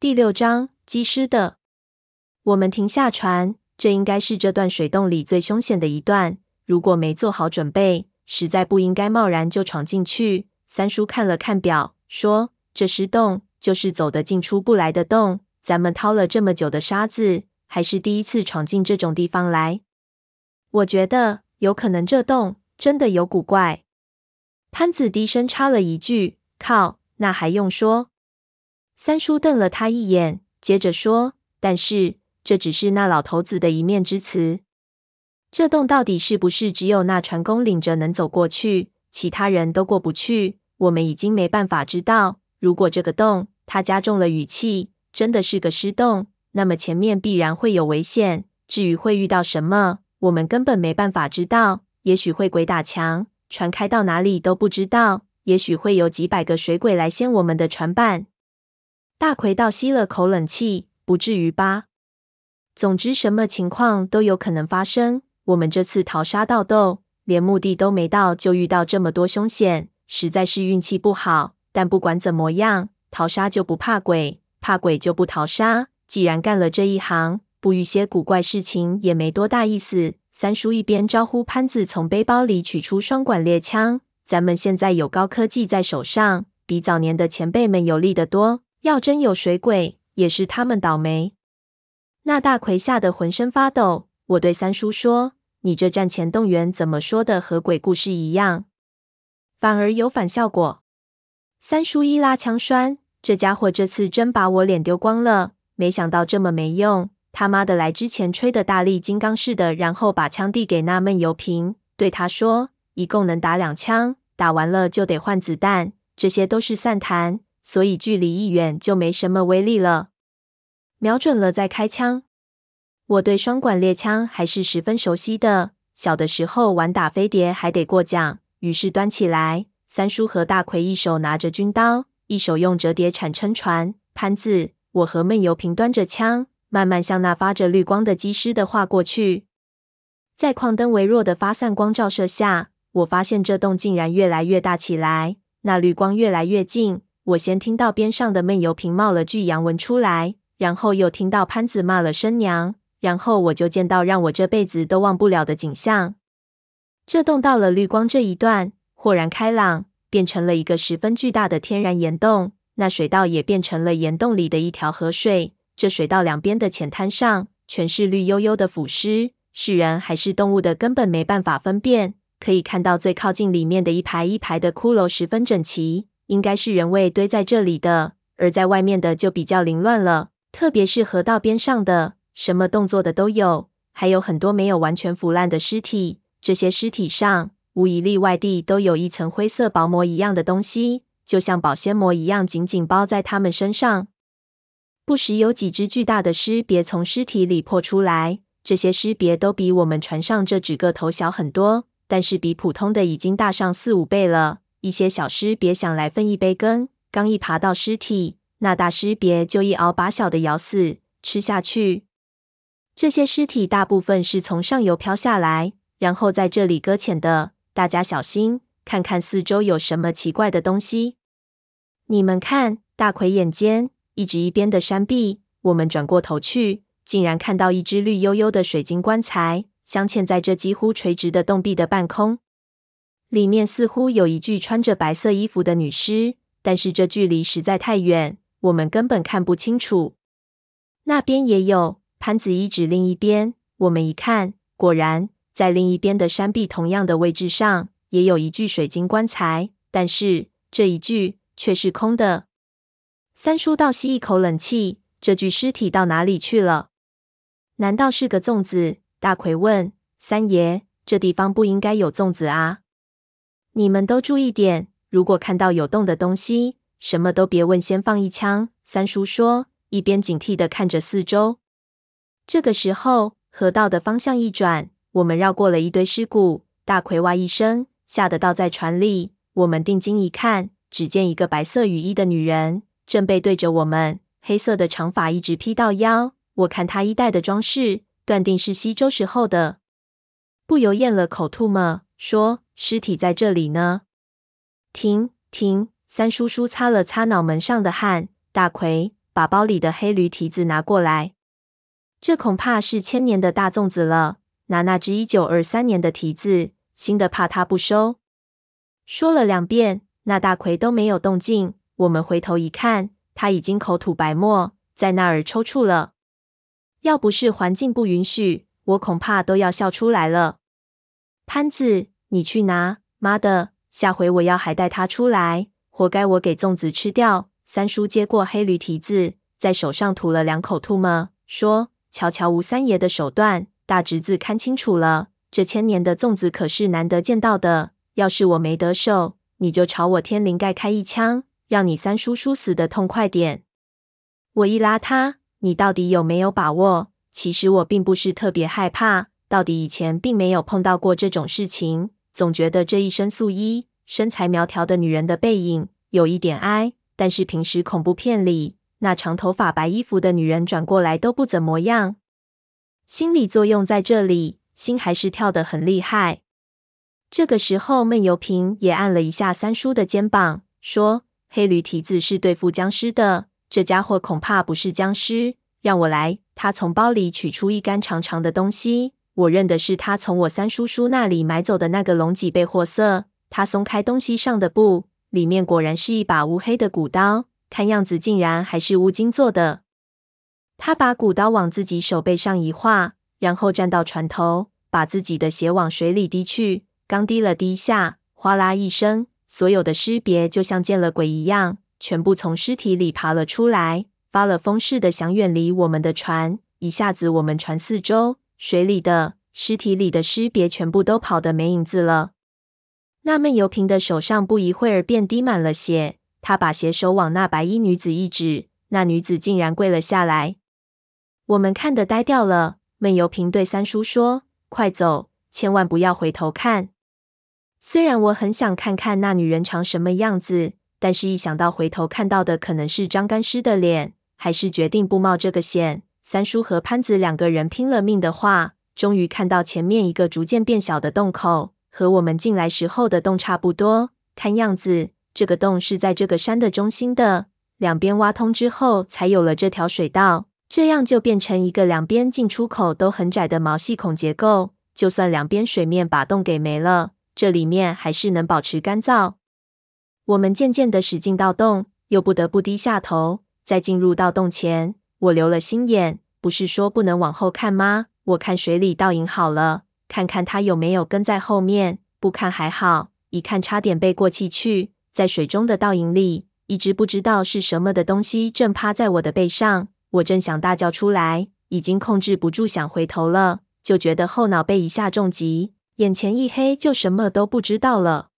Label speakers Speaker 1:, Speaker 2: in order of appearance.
Speaker 1: 第六章，机师的。我们停下船，这应该是这段水洞里最凶险的一段。如果没做好准备，实在不应该贸然就闯进去。三叔看了看表，说：“这尸洞就是走得进出不来的洞。咱们掏了这么久的沙子，还是第一次闯进这种地方来。我觉得有可能这洞真的有古怪。”潘子低声插了一句：“靠，那还用说？”三叔瞪了他一眼，接着说：“但是这只是那老头子的一面之词。这洞到底是不是只有那船工领着能走过去，其他人都过不去？我们已经没办法知道。如果这个洞，他加重了语气，真的是个尸洞，那么前面必然会有危险。至于会遇到什么，我们根本没办法知道。也许会鬼打墙，船开到哪里都不知道。也许会有几百个水鬼来掀我们的船板。”大奎倒吸了口冷气，不至于吧？总之，什么情况都有可能发生。我们这次淘沙盗洞，连目的都没到，就遇到这么多凶险，实在是运气不好。但不管怎么样，淘沙就不怕鬼，怕鬼就不淘沙。既然干了这一行，不遇些古怪事情也没多大意思。三叔一边招呼潘子从背包里取出双管猎枪，咱们现在有高科技在手上，比早年的前辈们有利得多。要真有水鬼，也是他们倒霉。那大奎吓得浑身发抖。我对三叔说：“你这战前动员怎么说的和鬼故事一样？反而有反效果。”三叔一拉枪栓：“这家伙这次真把我脸丢光了。没想到这么没用。他妈的，来之前吹的大力金刚似的，然后把枪递给那闷油瓶，对他说：一共能打两枪，打完了就得换子弹，这些都是散弹。”所以距离一远就没什么威力了。瞄准了再开枪。我对双管猎枪还是十分熟悉的，小的时候玩打飞碟还得过奖。于是端起来，三叔和大奎一手拿着军刀，一手用折叠铲撑船。潘子，我和闷油瓶端着枪，慢慢向那发着绿光的机师的划过去。在矿灯微弱的发散光照射下，我发现这洞竟然越来越大起来，那绿光越来越近。我先听到边上的闷油瓶冒了句洋文出来，然后又听到潘子骂了声娘，然后我就见到让我这辈子都忘不了的景象。这洞到了绿光这一段，豁然开朗，变成了一个十分巨大的天然岩洞。那水道也变成了岩洞里的一条河水。这水道两边的浅滩上全是绿油油的腐尸，是人还是动物的根本没办法分辨。可以看到最靠近里面的一排一排的骷髅十分整齐。应该是人为堆在这里的，而在外面的就比较凌乱了。特别是河道边上的，什么动作的都有，还有很多没有完全腐烂的尸体。这些尸体上无一例外地都有一层灰色薄膜一样的东西，就像保鲜膜一样紧紧包在他们身上。不时有几只巨大的尸别从尸体里破出来，这些尸别都比我们船上这几个头小很多，但是比普通的已经大上四五倍了。一些小尸别想来分一杯羹，刚一爬到尸体，那大尸别就一咬把小的咬死，吃下去。这些尸体大部分是从上游飘下来，然后在这里搁浅的。大家小心，看看四周有什么奇怪的东西。你们看，大奎眼尖，一直一边的山壁。我们转过头去，竟然看到一只绿油油的水晶棺材，镶嵌在这几乎垂直的洞壁的半空。里面似乎有一具穿着白色衣服的女尸，但是这距离实在太远，我们根本看不清楚。那边也有，潘子一指另一边，我们一看，果然在另一边的山壁同样的位置上，也有一具水晶棺材，但是这一具却是空的。三叔倒吸一口冷气，这具尸体到哪里去了？难道是个粽子？大奎问三爷：“这地方不应该有粽子啊？”你们都注意点，如果看到有洞的东西，什么都别问，先放一枪。三叔说，一边警惕地看着四周。这个时候，河道的方向一转，我们绕过了一堆尸骨。大奎哇一声，吓得倒在船里。我们定睛一看，只见一个白色雨衣的女人正背对着我们，黑色的长发一直披到腰。我看她衣带的装饰，断定是西周时候的，不由咽了口吐沫，说。尸体在这里呢。停停！三叔叔擦了擦脑门上的汗。大奎，把包里的黑驴蹄子拿过来。这恐怕是千年的大粽子了。拿那只一九二三年的蹄子，新的怕他不收。说了两遍，那大奎都没有动静。我们回头一看，他已经口吐白沫，在那儿抽搐了。要不是环境不允许，我恐怕都要笑出来了。潘子，你去拿！妈的，下回我要还带他出来，活该我给粽子吃掉。三叔接过黑驴蹄子，在手上吐了两口唾沫，说：“瞧瞧吴三爷的手段。”大侄子看清楚了，这千年的粽子可是难得见到的。要是我没得手，你就朝我天灵盖开一枪，让你三叔叔死的痛快点。我一拉他，你到底有没有把握？其实我并不是特别害怕，到底以前并没有碰到过这种事情，总觉得这一身素衣、身材苗条的女人的背影有一点哀。但是平时恐怖片里那长头发、白衣服的女人转过来都不怎么样。心理作用在这里，心还是跳得很厉害。这个时候，闷油瓶也按了一下三叔的肩膀，说：“黑驴蹄子是对付僵尸的，这家伙恐怕不是僵尸。让我来。”他从包里取出一杆长长的东西，我认的是他从我三叔叔那里买走的那个龙脊背货色。他松开东西上的布，里面果然是一把乌黑的骨刀，看样子竟然还是乌金做的。他把骨刀往自己手背上一划，然后站到船头，把自己的血往水里滴去。刚滴了滴下，哗啦一声，所有的尸别就像见了鬼一样，全部从尸体里爬了出来，发了疯似的想远离我们的船。一下子，我们船四周水里的尸体里的尸别全部都跑得没影子了。那闷油瓶的手上不一会儿便滴满了血，他把血手往那白衣女子一指，那女子竟然跪了下来。我们看得呆掉了。闷油瓶对三叔说：“快走，千万不要回头看。”虽然我很想看看那女人长什么样子，但是一想到回头看到的可能是张干尸的脸，还是决定不冒这个险。三叔和潘子两个人拼了命的话，终于看到前面一个逐渐变小的洞口，和我们进来时候的洞差不多。看样子，这个洞是在这个山的中心的，两边挖通之后，才有了这条水道。这样就变成一个两边进出口都很窄的毛细孔结构。就算两边水面把洞给没了，这里面还是能保持干燥。我们渐渐地驶进到洞，又不得不低下头。在进入到洞前，我留了心眼，不是说不能往后看吗？我看水里倒影好了，看看他有没有跟在后面。不看还好，一看差点背过气去。在水中的倒影里，一只不知道是什么的东西正趴在我的背上。我正想大叫出来，已经控制不住想回头了，就觉得后脑被一下重击，眼前一黑，就什么都不知道了。